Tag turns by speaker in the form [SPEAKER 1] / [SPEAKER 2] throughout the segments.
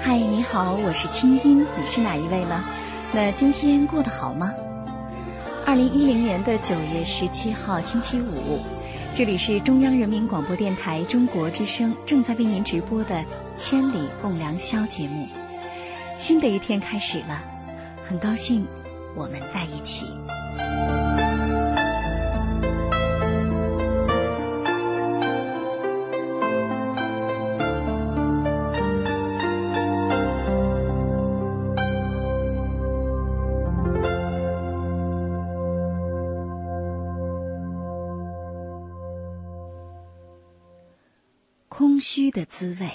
[SPEAKER 1] 嗨，你好，我是清音，你是哪一位呢？那今天过得好吗？二零一零年的九月十七号星期五，这里是中央人民广播电台中国之声正在为您直播的《千里共良宵》节目。新的一天开始了，很高兴我们在一起。空虚的滋味。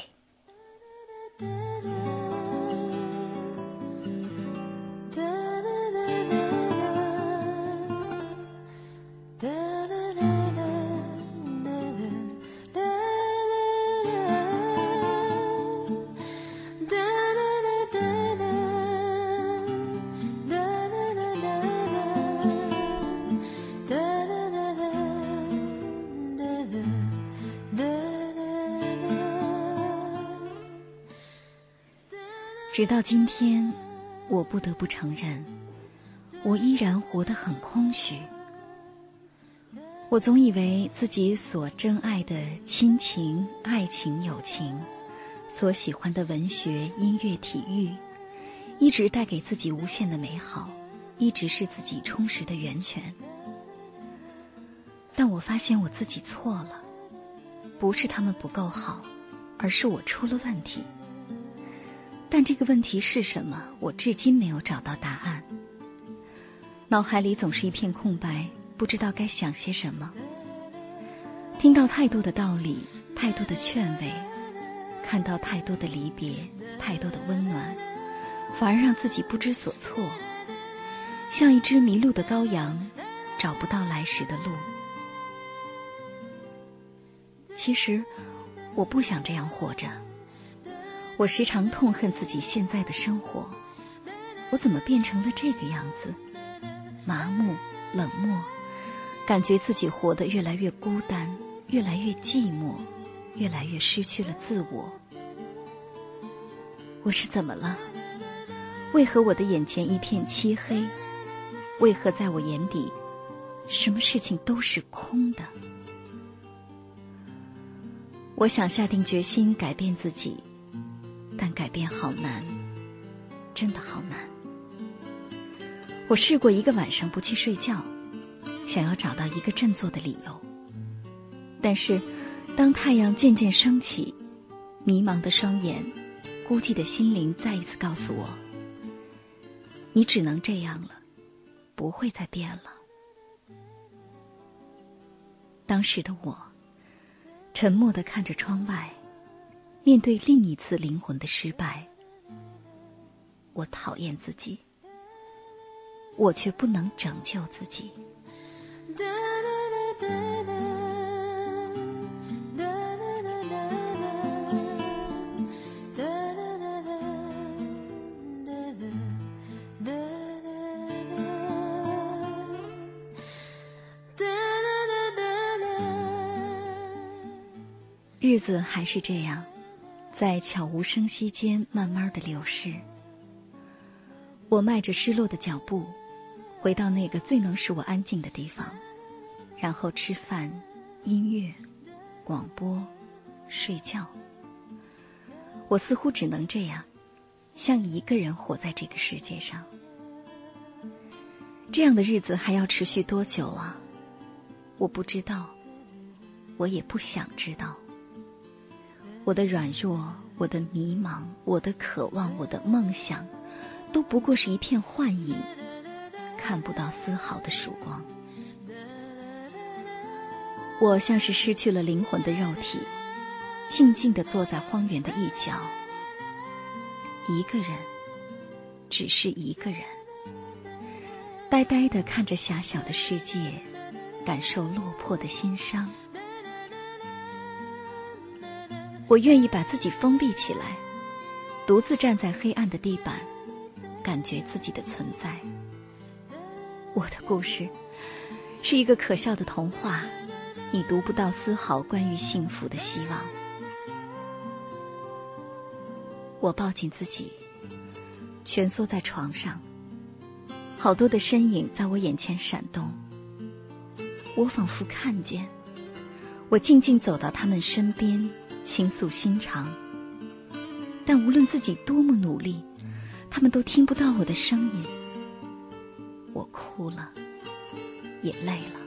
[SPEAKER 1] 直到今天，我不得不承认，我依然活得很空虚。我总以为自己所珍爱的亲情、爱情、友情，所喜欢的文学、音乐、体育，一直带给自己无限的美好，一直是自己充实的源泉。但我发现我自己错了，不是他们不够好，而是我出了问题。但这个问题是什么？我至今没有找到答案。脑海里总是一片空白，不知道该想些什么。听到太多的道理，太多的劝慰，看到太多的离别，太多的温暖，反而让自己不知所措，像一只迷路的羔羊，找不到来时的路。其实，我不想这样活着。我时常痛恨自己现在的生活，我怎么变成了这个样子？麻木、冷漠，感觉自己活得越来越孤单，越来越寂寞，越来越失去了自我。我是怎么了？为何我的眼前一片漆黑？为何在我眼底，什么事情都是空的？我想下定决心改变自己。变好难，真的好难。我试过一个晚上不去睡觉，想要找到一个振作的理由。但是，当太阳渐渐升起，迷茫的双眼、孤寂的心灵再一次告诉我：你只能这样了，不会再变了。当时的我，沉默的看着窗外。面对另一次灵魂的失败，我讨厌自己，我却不能拯救自己。日子还是这样。在悄无声息间慢慢的流逝，我迈着失落的脚步，回到那个最能使我安静的地方，然后吃饭、音乐、广播、睡觉。我似乎只能这样，像一个人活在这个世界上。这样的日子还要持续多久啊？我不知道，我也不想知道。我的软弱，我的迷茫，我的渴望，我的梦想，都不过是一片幻影，看不到丝毫的曙光。我像是失去了灵魂的肉体，静静的坐在荒原的一角，一个人，只是一个人。呆呆的看着狭小的世界，感受落魄的心伤。我愿意把自己封闭起来，独自站在黑暗的地板，感觉自己的存在。我的故事是一个可笑的童话，你读不到丝毫关于幸福的希望。我抱紧自己，蜷缩在床上。好多的身影在我眼前闪动，我仿佛看见，我静静走到他们身边，倾诉心肠。但无论自己多么努力，他们都听不到我的声音。我哭了，也累了。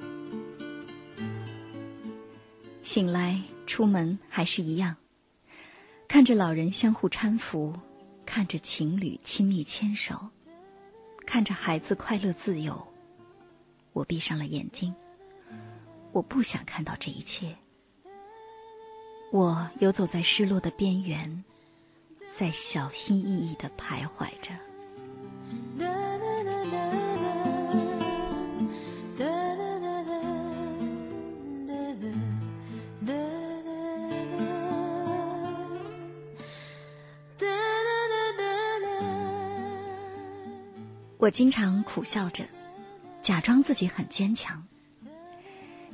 [SPEAKER 1] 醒来，出门还是一样，看着老人相互搀扶，看着情侣亲密牵手。看着孩子快乐自由，我闭上了眼睛。我不想看到这一切。我游走在失落的边缘，在小心翼翼的徘徊着。我经常苦笑着，假装自己很坚强，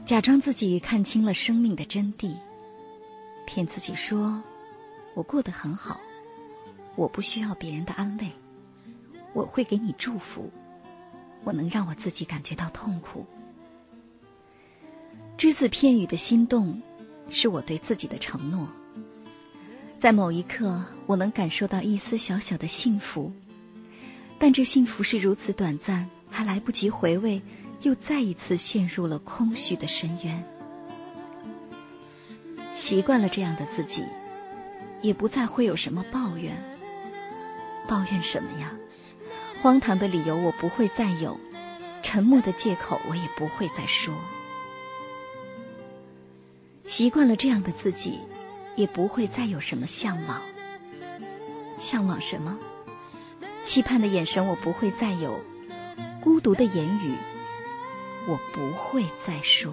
[SPEAKER 1] 假装自己看清了生命的真谛，骗自己说我过得很好，我不需要别人的安慰，我会给你祝福，我能让我自己感觉到痛苦。只字片语的心动，是我对自己的承诺。在某一刻，我能感受到一丝小小的幸福。但这幸福是如此短暂，还来不及回味，又再一次陷入了空虚的深渊。习惯了这样的自己，也不再会有什么抱怨。抱怨什么呀？荒唐的理由我不会再有，沉默的借口我也不会再说。习惯了这样的自己，也不会再有什么向往。向往什么？期盼的眼神，我不会再有；孤独的言语，我不会再说。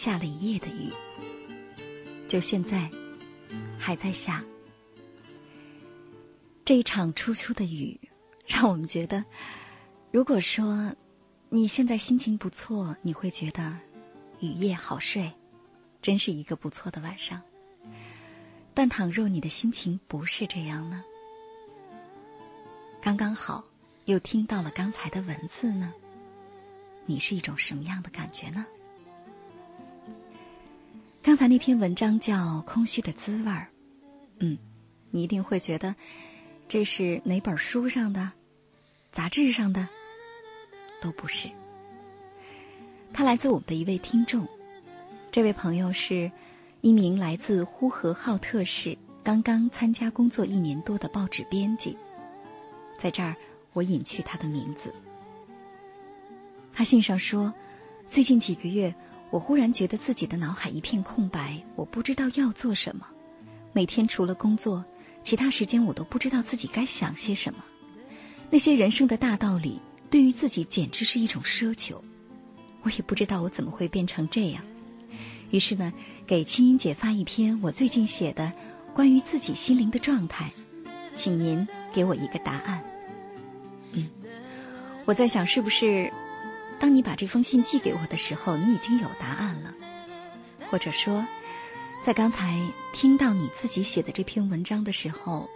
[SPEAKER 1] 下了一夜的雨，就现在还在下。这一场初秋的雨，让我们觉得，如果说你现在心情不错，你会觉得雨夜好睡，真是一个不错的晚上。但倘若你的心情不是这样呢？刚刚好又听到了刚才的文字呢，你是一种什么样的感觉呢？刚才那篇文章叫《空虚的滋味儿》，嗯，你一定会觉得这是哪本书上的、杂志上的？都不是。它来自我们的一位听众，这位朋友是一名来自呼和浩特市、刚刚参加工作一年多的报纸编辑。在这儿，我隐去他的名字。他信上说，最近几个月。我忽然觉得自己的脑海一片空白，我不知道要做什么。每天除了工作，其他时间我都不知道自己该想些什么。那些人生的大道理，对于自己简直是一种奢求。我也不知道我怎么会变成这样。于是呢，给青音姐发一篇我最近写的关于自己心灵的状态，请您给我一个答案。嗯，我在想，是不是当你把这封信寄给我的时候，你已经有答案了？或者说，在刚才听到你自己写的这篇文章的时候，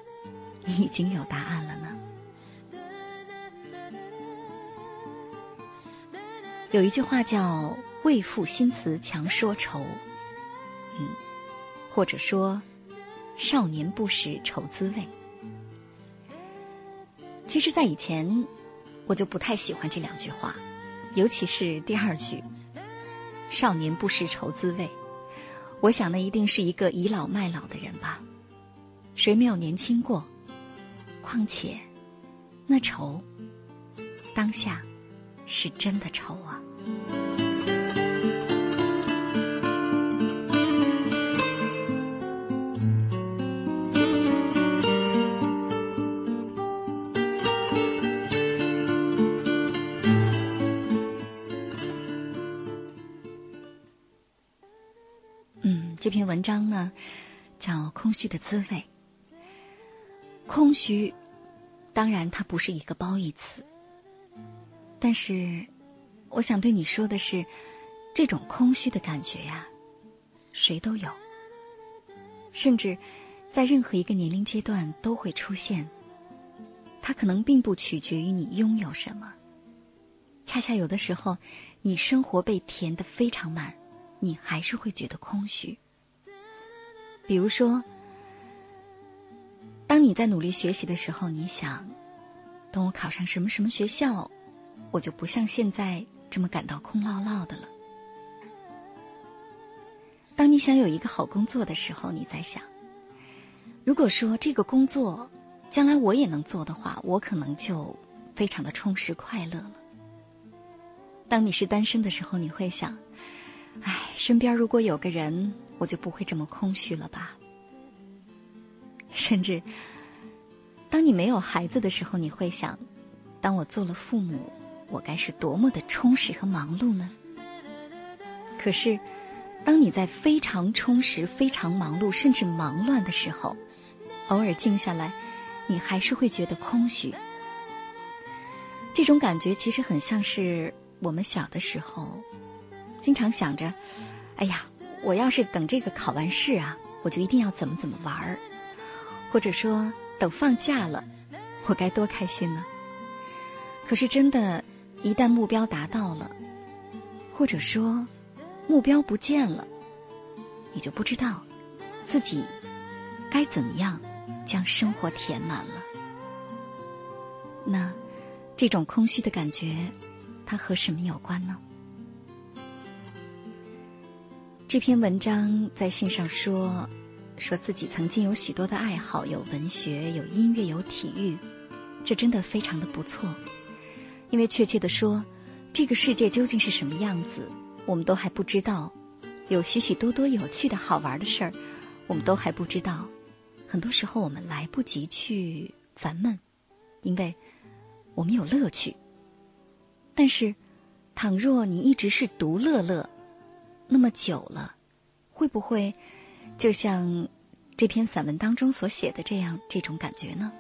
[SPEAKER 1] 你已经有答案了呢？有一句话叫“为赋新词强说愁”，嗯，或者说“少年不识愁滋味”。其实，在以前我就不太喜欢这两句话，尤其是第二句“少年不识愁滋味”。我想，那一定是一个倚老卖老的人吧？谁没有年轻过？况且，那愁，当下是真的愁啊！这篇文章呢，叫《空虚的滋味》。空虚，当然它不是一个褒义词，但是。我想对你说的是，这种空虚的感觉呀，谁都有，甚至在任何一个年龄阶段都会出现。它可能并不取决于你拥有什么，恰恰有的时候，你生活被填得非常满，你还是会觉得空虚。比如说，当你在努力学习的时候，你想，等我考上什么什么学校，我就不像现在。这么感到空落落的了。当你想有一个好工作的时候，你在想，如果说这个工作将来我也能做的话，我可能就非常的充实快乐了。当你是单身的时候，你会想，哎，身边如果有个人，我就不会这么空虚了吧。甚至当你没有孩子的时候，你会想，当我做了父母。我该是多么的充实和忙碌呢？可是，当你在非常充实、非常忙碌，甚至忙乱的时候，偶尔静下来，你还是会觉得空虚。这种感觉其实很像是我们小的时候，经常想着：“哎呀，我要是等这个考完试啊，我就一定要怎么怎么玩儿，或者说等放假了，我该多开心呢。”可是真的。一旦目标达到了，或者说目标不见了，你就不知道自己该怎么样将生活填满了。那这种空虚的感觉，它和什么有关呢？这篇文章在信上说，说自己曾经有许多的爱好，有文学，有音乐，有体育，这真的非常的不错。因为确切的说，这个世界究竟是什么样子，我们都还不知道。有许许多多有趣的好玩的事儿，我们都还不知道。很多时候我们来不及去烦闷，因为我们有乐趣。但是，倘若你一直是独乐乐，那么久了，会不会就像这篇散文当中所写的这样这种感觉呢？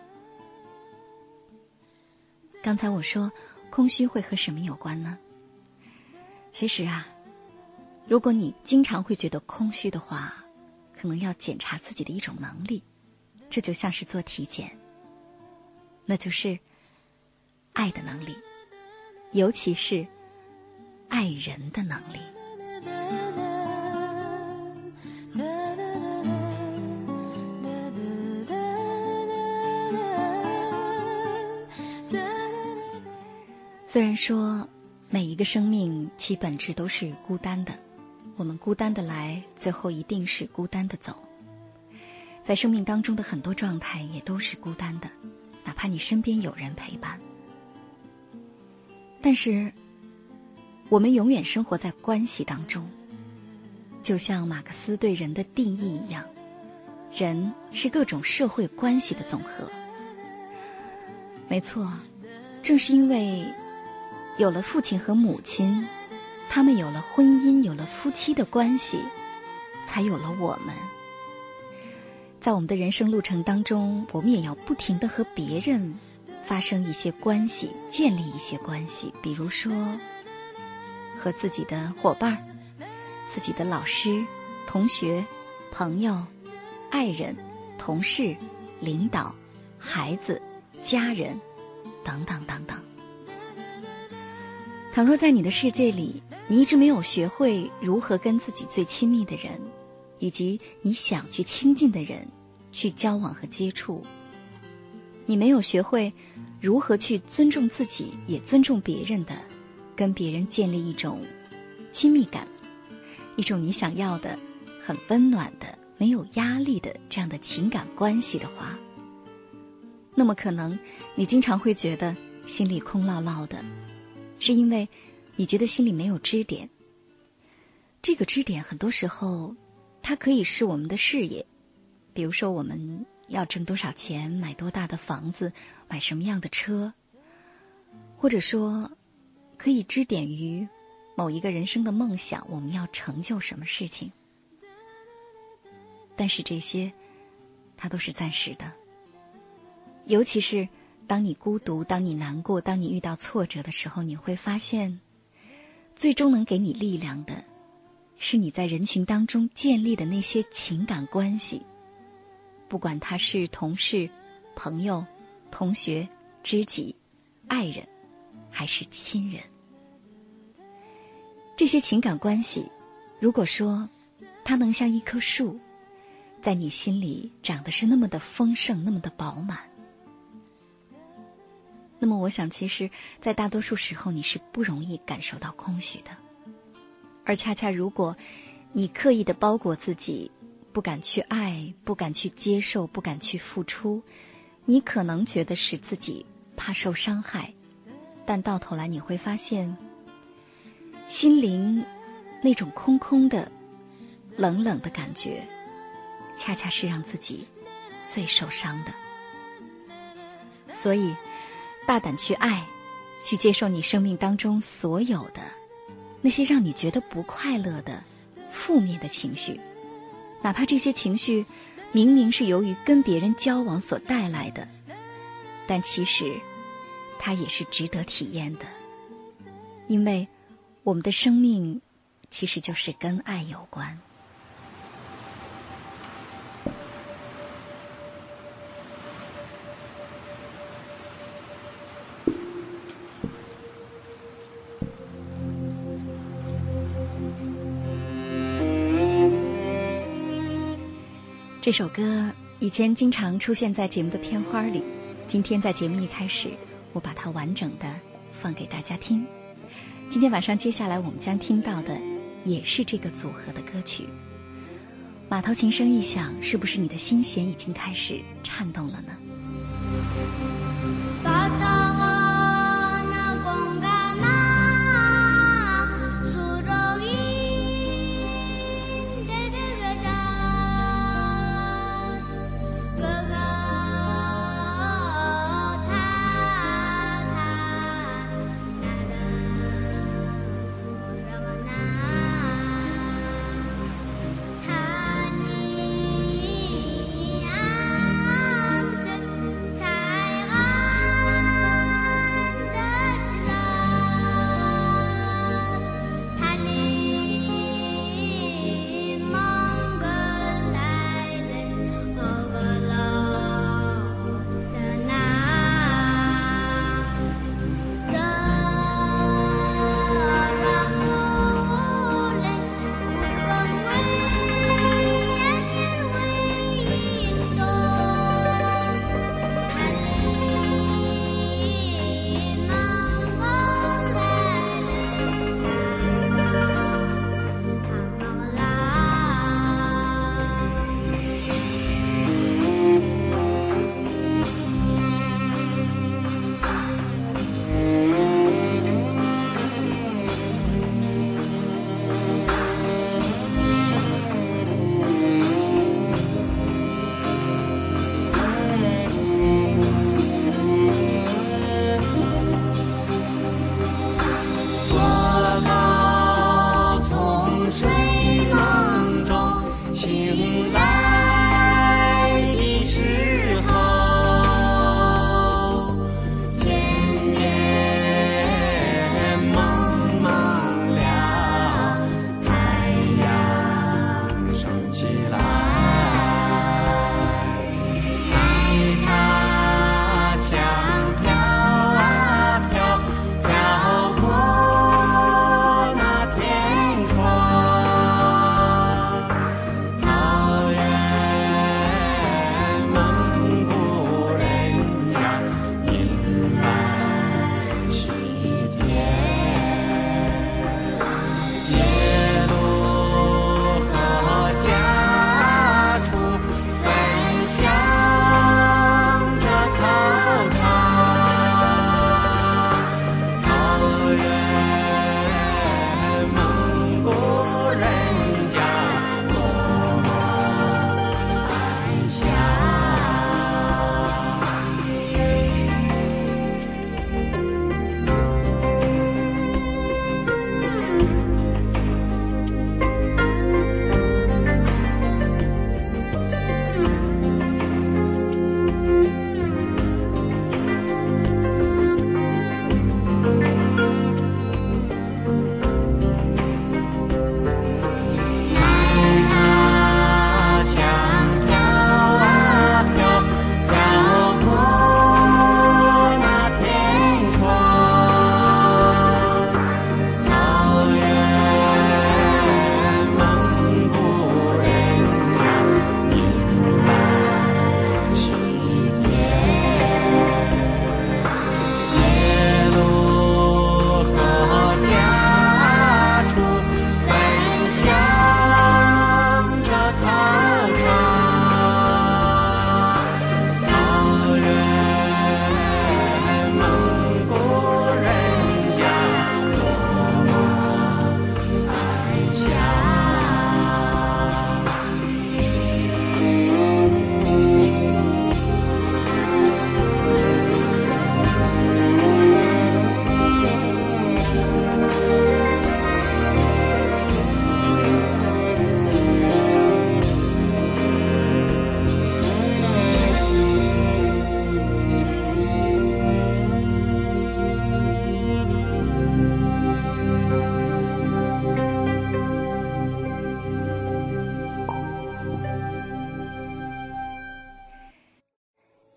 [SPEAKER 1] 刚才我说。空虚会和什么有关呢？其实啊，如果你经常会觉得空虚的话，可能要检查自己的一种能力，这就像是做体检，那就是爱的能力，尤其是爱人的能力。虽然说每一个生命其本质都是孤单的，我们孤单的来，最后一定是孤单的走。在生命当中的很多状态也都是孤单的，哪怕你身边有人陪伴。但是我们永远生活在关系当中，就像马克思对人的定义一样，人是各种社会关系的总和。没错，正是因为。有了父亲和母亲，他们有了婚姻，有了夫妻的关系，才有了我们。在我们的人生路程当中，我们也要不停的和别人发生一些关系，建立一些关系，比如说和自己的伙伴、自己的老师、同学、朋友、爱人、同事、领导、孩子、家人等等等等。倘若在你的世界里，你一直没有学会如何跟自己最亲密的人，以及你想去亲近的人去交往和接触。你没有学会如何去尊重自己，也尊重别人的，跟别人建立一种亲密感，一种你想要的很温暖的、没有压力的这样的情感关系的话，那么可能你经常会觉得心里空落落的，是因为你觉得心里没有支点。这个支点很多时候，它可以是我们的事业，比如说我们。要挣多少钱，买多大的房子，买什么样的车，或者说可以支点于某一个人生的梦想，我们要成就什么事情？但是这些，它都是暂时的。尤其是当你孤独、当你难过、当你遇到挫折的时候，你会发现，最终能给你力量的，是你在人群当中建立的那些情感关系。不管他是同事、朋友、同学、知己、爱人，还是亲人，这些情感关系，如果说它能像一棵树，在你心里长得是那么的丰盛、那么的饱满，那么我想，其实，在大多数时候，你是不容易感受到空虚的。而恰恰，如果你刻意的包裹自己，不敢去爱，不敢去接受，不敢去付出，你可能觉得是自己怕受伤害，但到头来你会发现，心灵那种空空的、冷冷的感觉，恰恰是让自己最受伤的。所以，大胆去爱，去接受你生命当中所有的那些让你觉得不快乐的负面的情绪。哪怕这些情绪明明是由于跟别人交往所带来的，但其实它也是值得体验的，因为我们的生命其实就是跟爱有关。这首歌以前经常出现在节目的片花里，今天在节目一开始，我把它完整的放给大家听。今天晚上接下来我们将听到的也是这个组合的歌曲。马头琴声一响，是不是你的心弦已经开始颤动了呢？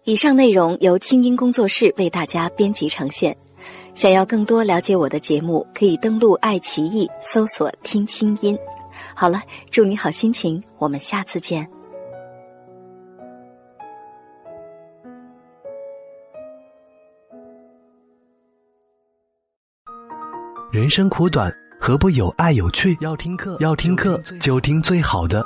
[SPEAKER 1] 以上内容由清音工作室为大家编辑呈现。想要更多了解我的节目，可以登录爱奇艺搜索“听清音”。好了，祝你好心情，我们下次见。
[SPEAKER 2] 人生苦短，何不有爱有趣？要听课，要听课就听最好的。